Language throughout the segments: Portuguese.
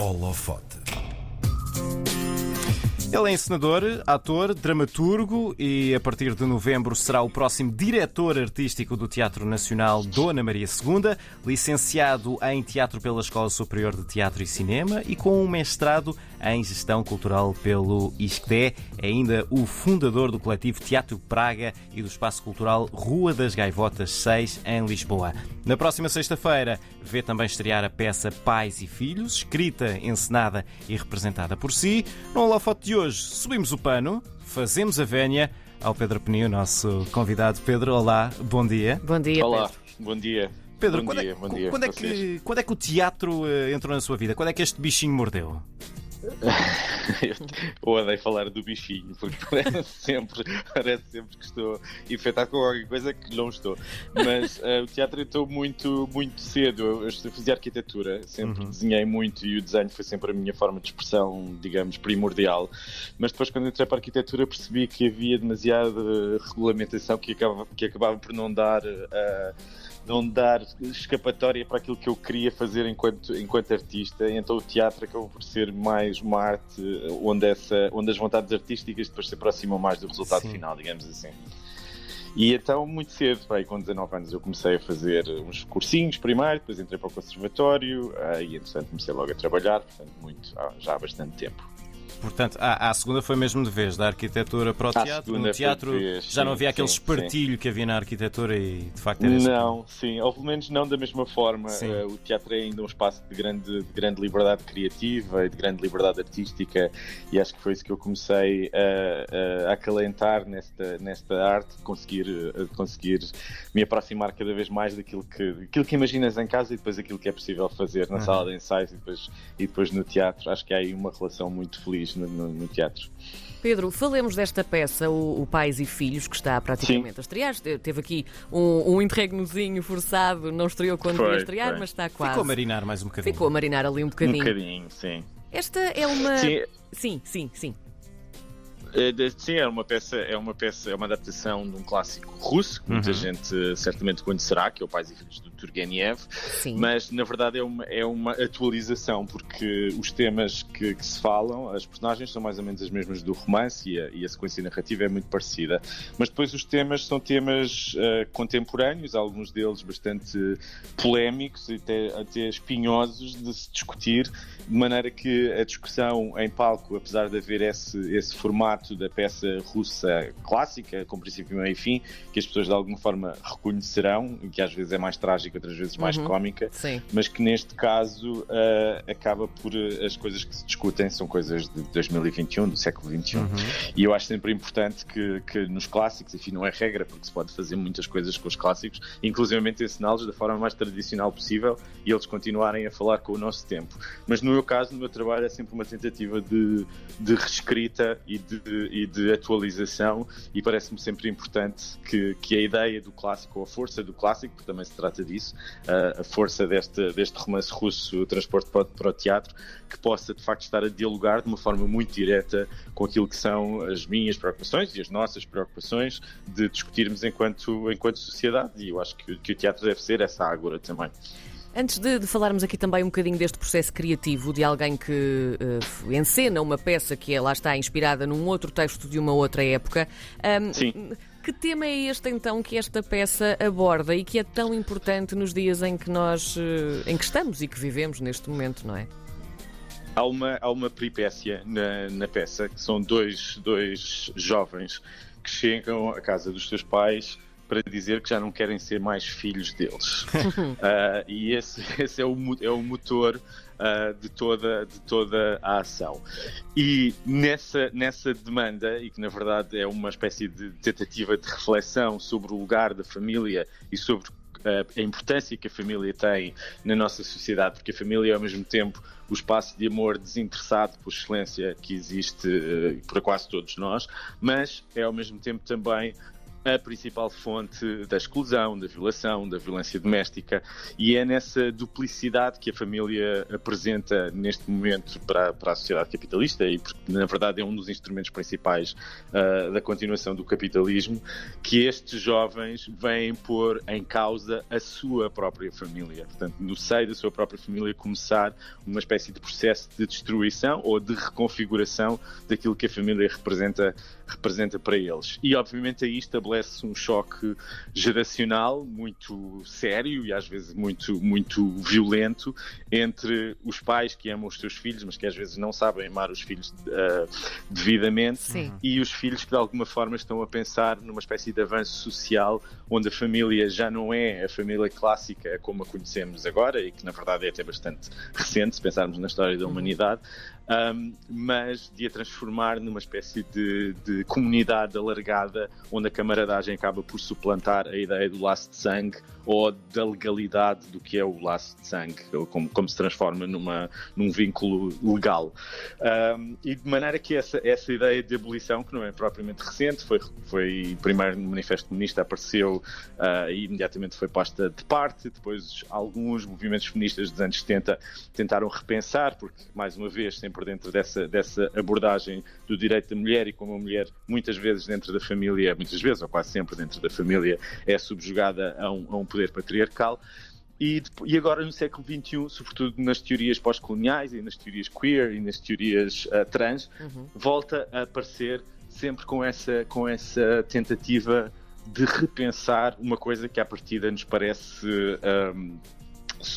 Holofote. Ele é encenador, ator, dramaturgo e a partir de novembro será o próximo diretor artístico do Teatro Nacional Dona Maria II, licenciado em Teatro pela Escola Superior de Teatro e Cinema e com um mestrado em Gestão Cultural pelo ISCDE. É ainda o fundador do coletivo Teatro Praga e do Espaço Cultural Rua das Gaivotas 6, em Lisboa. Na próxima sexta-feira vê também estrear a peça Pais e Filhos, escrita, encenada e representada por si. No holofote de hoje, subimos o pano, fazemos a vénia ao Pedro Peninho, nosso convidado. Pedro, olá, bom dia. Bom dia, Olá, Pedro. bom dia. Pedro, bom quando, dia, é, bom dia quando, é que, quando é que o teatro eh, entrou na sua vida? Quando é que este bichinho mordeu? Eu odeio falar do bichinho, porque parece sempre, parece sempre que estou infectado com qualquer coisa que não estou. Mas eh, o teatro entrou muito, muito cedo. Eu, eu fazia arquitetura, sempre Uhum. desenhei muito e o desenho foi sempre a minha forma de expressão, digamos, primordial. Mas depois, quando entrei para a arquitetura, percebi que havia demasiada regulamentação que acabava, que acabava por não dar. eh, não dar escapatória para aquilo que eu queria fazer enquanto, enquanto artista. Então o teatro acabou por ser mais uma arte onde, essa, onde as vontades artísticas depois se aproximam mais do resultado Sim. final, digamos assim. E então, muito cedo, bem, com 19 anos, eu comecei a fazer uns cursinhos primeiro, depois entrei para o conservatório e, entretanto, comecei logo a trabalhar, portanto, muito, já há bastante tempo. Portanto, a, a segunda foi mesmo de vez, da arquitetura para o À teatro. No teatro vez, já não sim, havia aquele sim, espartilho que havia na arquitetura e de facto era esse Não, sim, ou pelo menos não da mesma forma. Sim. Eh, o teatro é ainda um espaço de grande, de grande liberdade criativa e de grande liberdade artística, e acho que foi isso que eu comecei a, a acalentar nesta, nesta arte, conseguir, eh, conseguir me aproximar cada vez mais daquilo que, daquilo que imaginas em casa e depois aquilo que é possível fazer na Uhum. sala de ensaios e depois, e depois no teatro. Acho que há aí uma relação muito feliz no, no- no teatro. Pedro, falemos desta peça, o, o Pais e Filhos, que está praticamente a estrear. Te- Teve aqui um, um interregnozinho forçado, não estreou quando Foi, ia estrear, foi. mas está quase. Ficou a marinar mais um bocadinho. Ficou a marinar ali um Um bocadinho. bocadinho, sim. Esta é uma. Sim, sim, sim. sim. É, Sim, é uma peça, é uma peça, é uma adaptação de um clássico russo, que muita Uhum. gente certamente conhecerá, que é o Pais e Filhos do Turgenev, sim. mas na verdade é uma, é uma atualização, porque os temas que, que se falam, as personagens são mais ou menos as mesmas do romance e a, e a sequência narrativa é muito parecida, mas depois os temas são temas eh, contemporâneos, alguns deles bastante polémicos e até, até espinhosos de se discutir, de maneira que a discussão em palco, apesar de haver esse, esse formato da peça russa clássica, com princípio, meio e fim, que as pessoas de alguma forma reconhecerão, e que às vezes é mais outras vezes mais Uhum. cómica, Sim. mas que neste caso ah, acaba por ah, as coisas que se discutem são coisas de 2021, do século XXI. Uhum. E eu acho sempre importante que, que nos clássicos, enfim, não é regra, porque se pode fazer muitas coisas com os clássicos, inclusive ensiná-los da forma mais tradicional possível e eles continuarem a falar com o nosso tempo. Mas no meu caso, no meu trabalho, é sempre uma tentativa de, de reescrita e de, e de atualização, e parece-me sempre importante que, que a ideia do clássico, ou a força do clássico, porque também se trata disso, a, a força deste, deste romance russo, o transporte para, o- para o teatro, que possa de facto estar a dialogar de uma forma muito direta com aquilo que são as minhas preocupações e as nossas preocupações de discutirmos enquanto, enquanto sociedade. E eu acho que, que o teatro deve ser essa ágora também. Antes de, de falarmos aqui também um bocadinho deste processo criativo de alguém que eh, encena uma peça que é, lá está inspirada num outro texto de uma outra época, ahm, Sim. Que tema é este então que esta peça aborda e que é tão importante nos dias em que nós eh, em que estamos e que vivemos neste momento, não é? Há uma, há uma peripécia na, na peça, que são dois, dois jovens que chegam à casa dos seus pais para dizer que já não querem ser mais filhos deles. Ah, e esse, esse é, o, é o motor ah, de, toda, de toda a ação. E nessa, nessa demanda, e que na verdade é uma espécie de tentativa de reflexão sobre o lugar da família e sobre ah, a importância que a família tem na nossa sociedade, porque a família é ao mesmo tempo o espaço de amor desinteressado por excelência que existe eh, para quase todos nós, mas é ao mesmo tempo também a principal fonte da exclusão, da violação, da violência doméstica, e é nessa duplicidade que a família apresenta neste momento para, para a sociedade capitalista, e na verdade é um dos instrumentos principais uh, da continuação do capitalismo, que estes jovens vêm pôr em causa a sua própria família. Portanto, no seio da sua própria família, começar uma espécie de processo de destruição ou de reconfiguração daquilo que a família representa, representa para eles. E, obviamente, aí estabelece um choque geracional muito sério e, às vezes, muito, muito violento entre os pais que amam os seus filhos, mas que às vezes não sabem amar os filhos uh, devidamente, Sim. e os filhos que, de alguma forma, estão a pensar numa espécie de avanço social onde a família já não é a família clássica como a conhecemos agora e que, na verdade, é até bastante recente, se pensarmos na história da humanidade, um, mas de a transformar numa espécie de, de, comunidade alargada onde a camaradagem acaba por suplantar a ideia do laço de sangue ou da legalidade do que é o laço de sangue, como, como se transforma numa, num vínculo legal. Um, e de maneira que essa, essa ideia de abolição, que não é propriamente recente, foi, foi primeiro no Manifesto Comunista, apareceu uh, e imediatamente foi posta de parte, depois alguns movimentos feministas dos anos 70 tentaram repensar, porque, mais uma vez, sempre dentro dessa, dessa abordagem do direito da mulher e como a mulher, muitas vezes dentro da família, muitas vezes ou quase sempre dentro da família, é subjugada a um, a um poder patriarcal. E, e, agora no século XXI, sobretudo nas teorias pós-coloniais e nas teorias queer e nas teorias uh, trans, uhum. volta a aparecer sempre com essa, com essa tentativa de repensar uma coisa que à partida nos parece um,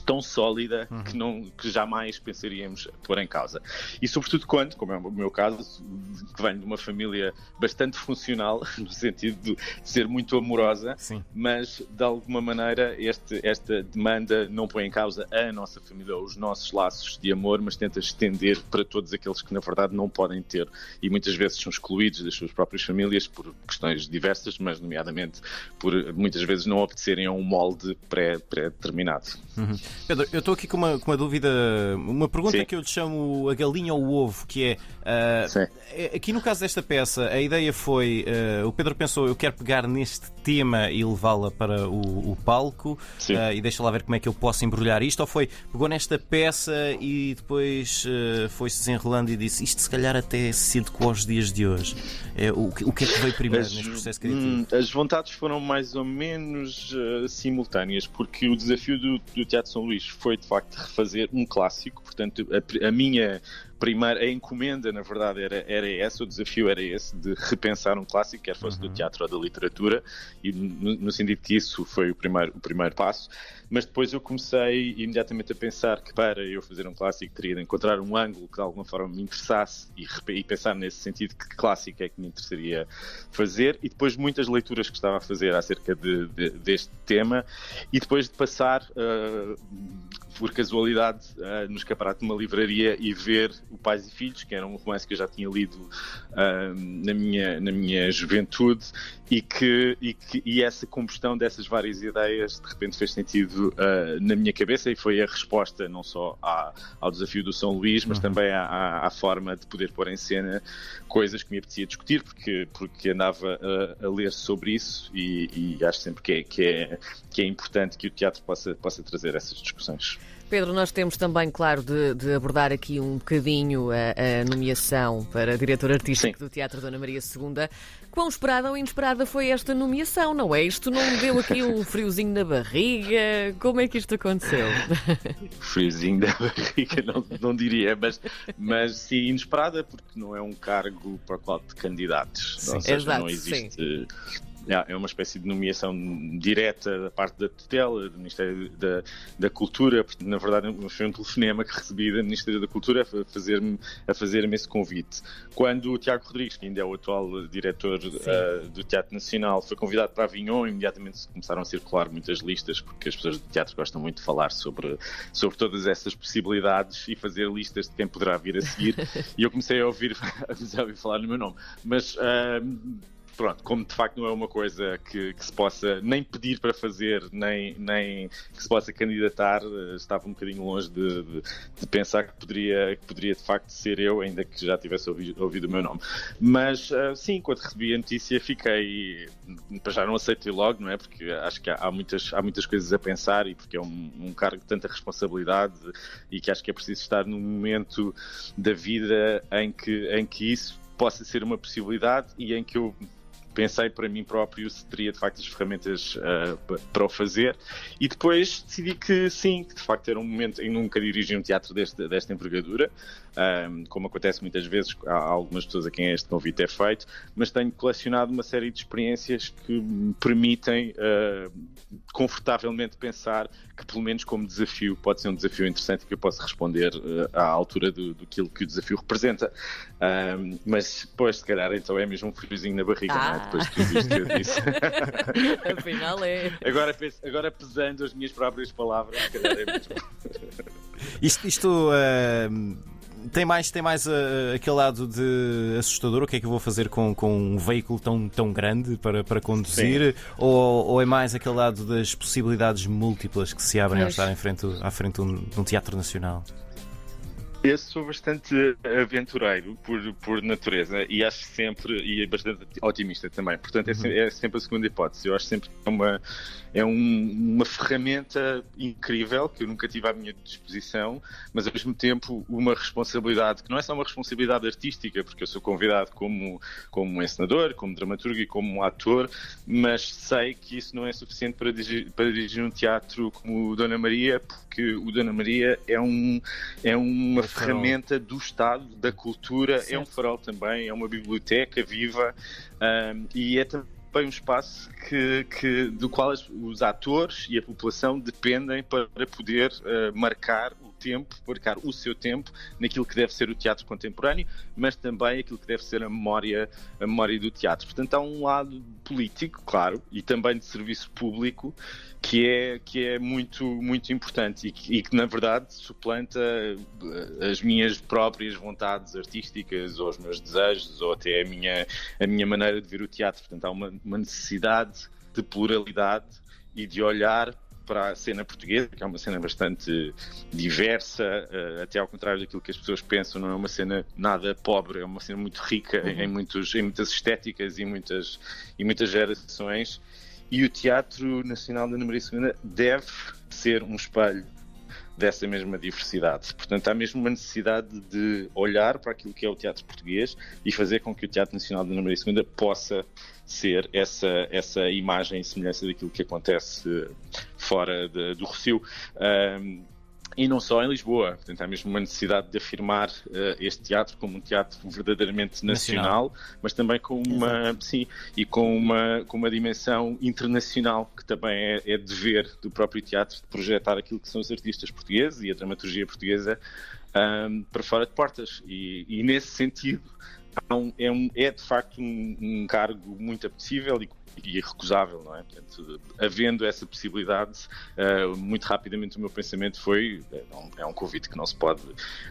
tão sólida uhum. que, não, que jamais pensaríamos pôr em causa. E sobretudo quando, como é o meu caso, que venho de uma família bastante funcional, no sentido de ser muito amorosa, Sim. mas de alguma maneira este, esta demanda não põe em causa a nossa família ou os nossos laços de amor, mas tenta estender para todos aqueles que na verdade não podem ter e muitas vezes são excluídos das suas próprias famílias por questões diversas, mas nomeadamente por muitas vezes não obedecerem a um molde pré-determinado. Uhum. Pedro, eu estou aqui com uma, com uma dúvida, uma pergunta Sim. que eu lhe chamo a galinha ou o ovo, que é, uh, aqui no caso desta peça, a ideia foi, uh, o Pedro pensou, eu quero pegar neste tema e levá-la para o, o palco uh, e deixa lá ver como é que eu posso embrulhar isto, ou foi, pegou nesta peça e depois foi-se desenrolando e disse, isto se calhar até se adequou aos dias de hoje. É, o, o que é que veio primeiro as, neste processo criativo? Hum, as vontades foram mais ou menos simultâneas, porque o desafio do, do Teatro São Luís foi de facto refazer um clássico, portanto, a, a minha primeira, a encomenda, na verdade, era, era essa, o desafio era esse, de repensar um clássico, quer fosse uhum. do teatro ou da literatura, e no, no, sentido que isso foi o primeiro, o primeiro passo. Mas depois eu comecei imediatamente a pensar que para eu fazer um clássico teria de encontrar um ângulo que de alguma forma me interessasse e, e pensar nesse sentido que clássico é que me interessaria fazer, e depois muitas leituras que estava a fazer acerca de, de, deste tema, e depois de passar. Uh, por casualidade uh, no escaparate de uma livraria e ver o Pais e Filhos, que era um romance que eu já tinha lido uh, na, minha, na minha juventude e que, e que e essa combustão dessas várias ideias de repente fez sentido uh, na minha cabeça e foi a resposta não só à, ao desafio do São Luís, mas uhum. também à, à, forma de poder pôr em cena coisas que me apetecia discutir, porque, porque andava a, a ler sobre isso e, e acho sempre que é, que, é, que é importante que o teatro possa, possa trazer essas discussões. Pedro, nós temos também, claro, de, de abordar aqui um bocadinho a, a nomeação para diretor artístico Sim. do Teatro Dona Maria II. Quão esperada ou inesperada foi esta nomeação, não é? Isto não deu aqui um friozinho na barriga? Como é que isto aconteceu? Friozinho na barriga, não, não diria, mas, mas sim, inesperada porque não é um cargo para o qual te candidatos. Sim. Ou seja, Exato, não existe. Sim é uma espécie de nomeação direta da parte da tutela, do Ministério da, da Cultura. Na verdade, foi um telefonema que recebi da Ministério da Cultura a fazer-me fazer esse convite. Quando o Tiago Rodrigues, que ainda é o atual diretor uh, do Teatro Nacional, foi convidado para Avignon, imediatamente começaram a circular muitas listas, porque as pessoas do teatro gostam muito de falar sobre, sobre todas essas possibilidades e fazer listas de quem poderá vir a seguir. e eu comecei a ouvir, a ouvir falar no meu nome. Mas. Uh, pronto, como de facto não é uma coisa que, que, se possa nem pedir para fazer, nem, nem que se possa candidatar, eh, estava um bocadinho longe de, de, de pensar que poderia, que poderia de facto ser eu, ainda que já tivesse ouvido, ouvido o meu nome. Mas uh, sim, quando recebi a notícia fiquei, já não aceitei logo, não é? Porque acho que há, há, muitas, há muitas coisas a pensar e porque é um, um cargo de tanta responsabilidade e que acho que é preciso estar num momento da vida em que, em que isso possa ser uma possibilidade e em que eu pensei para mim próprio se teria de facto as ferramentas uh, para o fazer. E depois decidi que sim, que de facto era um momento em nunca dirigi um teatro deste, desta envergadura, um, como acontece muitas vezes, há algumas pessoas a quem este convite é feito, mas tenho colecionado uma série de experiências que me permitem uh, confortavelmente pensar que, pelo menos como desafio, pode ser um desafio interessante que eu possa responder uh, à altura do, do que o desafio representa. Um, mas depois, se calhar, então é mesmo um friozinho na barriga, ah. não é? Depois de tudo isto que eu disse. Afinal é. Agora, agora pesando as minhas próprias palavras, se calhar é mesmo. Isto. isto uh tem mais, tem mais uh, aquele lado de assustador. O que é que eu vou fazer com, com um veículo tão, tão grande para, para conduzir? Ou, ou, é mais aquele lado das possibilidades múltiplas que se abrem ao estar em frente, à frente de um, de um teatro nacional? Eu sou bastante aventureiro por, por natureza e acho sempre, e é bastante otimista também. Portanto, é, uhum. é sempre a segunda hipótese. Eu acho sempre que é uma, é um, uma ferramenta incrível que eu nunca tive à minha disposição, mas ao mesmo tempo uma responsabilidade que não é só uma responsabilidade artística, porque eu sou convidado como, como encenador, como dramaturgo e como ator, mas sei que isso não é suficiente para dirigir, para dirigir um teatro como o Dona Maria, porque o Dona Maria é, um, é uma ferramenta do Estado, da cultura, certo. é um farol também, é uma biblioteca viva um, e é também um espaço que, que, do qual os atores e a população dependem para poder uh, marcar o tempo, marcar o seu tempo naquilo que deve ser o teatro contemporâneo, mas também aquilo que deve ser a memória, a memória do teatro. Portanto, há um lado político, claro, e também de serviço público que é, que é muito, muito importante e que, e que, na verdade, suplanta eh, as minhas próprias vontades artísticas ou os meus desejos ou até a minha, a minha maneira de ver o teatro. Portanto, há uma, uma necessidade de pluralidade e de olhar para a cena portuguesa, que é uma cena bastante diversa, uh, até ao contrário daquilo que as pessoas pensam, não é uma cena nada pobre, é uma cena muito rica uhum. em, muitos, em muitas estéticas e muitas, e muitas gerações. E o Teatro Nacional da Número II deve ser um espelho dessa mesma diversidade. Portanto, há mesmo uma necessidade de olhar para aquilo que é o teatro português e fazer com que o Teatro Nacional da Número II possa ser essa, essa imagem e semelhança daquilo que acontece fora de, do Rocio. Um, e não só em Lisboa. Portanto, há mesmo uma necessidade de afirmar uh, este teatro como um teatro verdadeiramente nacional, nacional. mas também com uma, Exato. sim, e com uma, com uma dimensão internacional, que também é, é dever do próprio teatro de projetar aquilo que são os artistas portugueses e a dramaturgia portuguesa um, para fora de portas. E, e nesse sentido, é, um, é, de facto um, um cargo muito apetecível e e irrecusável, não é? Portanto, havendo essa possibilidade, uh, muito rapidamente o meu pensamento foi é um, é um convite que não se pode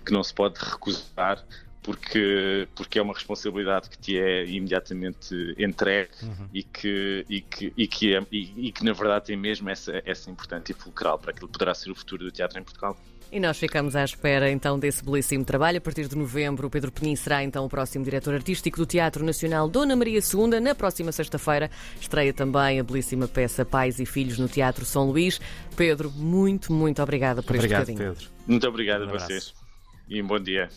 que não se pode recusar porque, porque é uma responsabilidade que te é imediatamente entregue uhum. e, que, e, que, e, que é, e, e, que na verdade tem mesmo essa, essa importância e fulcral para aquilo que poderá ser o futuro do teatro em Portugal. E nós ficamos à espera então desse belíssimo trabalho. A partir de novembro, o Pedro Penin será então o próximo diretor artístico do Teatro Nacional Dona Maria II. Na próxima sexta-feira estreia também a belíssima peça Pais e Filhos no Teatro São Luís. Pedro, muito, muito obrigada por obrigado, este bocadinho. Pedro. Muito obrigado um a vocês e um bom dia.